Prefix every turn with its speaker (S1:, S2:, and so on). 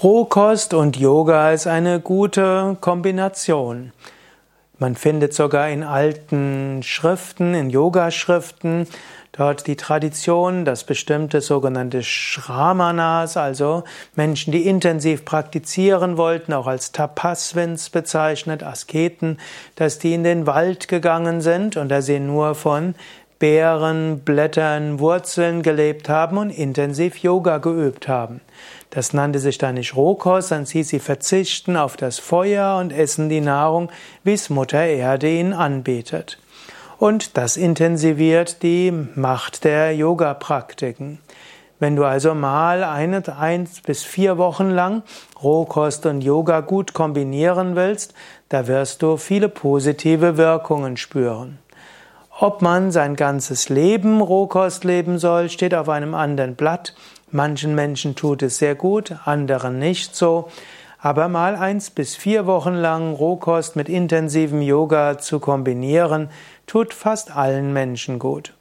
S1: Rohkost und Yoga ist eine gute Kombination. Man findet sogar in alten Schriften, in Yoga-Schriften, dort die Tradition, dass bestimmte sogenannte Shramanas, also Menschen, die intensiv praktizieren wollten, auch als Tapasvins bezeichnet, Asketen, dass die in den Wald gegangen sind und da sie nur von Beeren, Blättern, Wurzeln gelebt haben und intensiv Yoga geübt haben. Das nannte sich dann nicht Rohkost, dann sie, sie verzichten auf das Feuer und essen die Nahrung, wie es Mutter Erde ihnen anbietet. Und das intensiviert die Macht der Yoga-Praktiken. Wenn du also mal eine, eins bis vier Wochen lang Rohkost und Yoga gut kombinieren willst, da wirst du viele positive Wirkungen spüren. Ob man sein ganzes Leben Rohkost leben soll, steht auf einem anderen Blatt. Manchen Menschen tut es sehr gut, anderen nicht so. Aber mal eins bis vier Wochen lang Rohkost mit intensivem Yoga zu kombinieren, tut fast allen Menschen gut.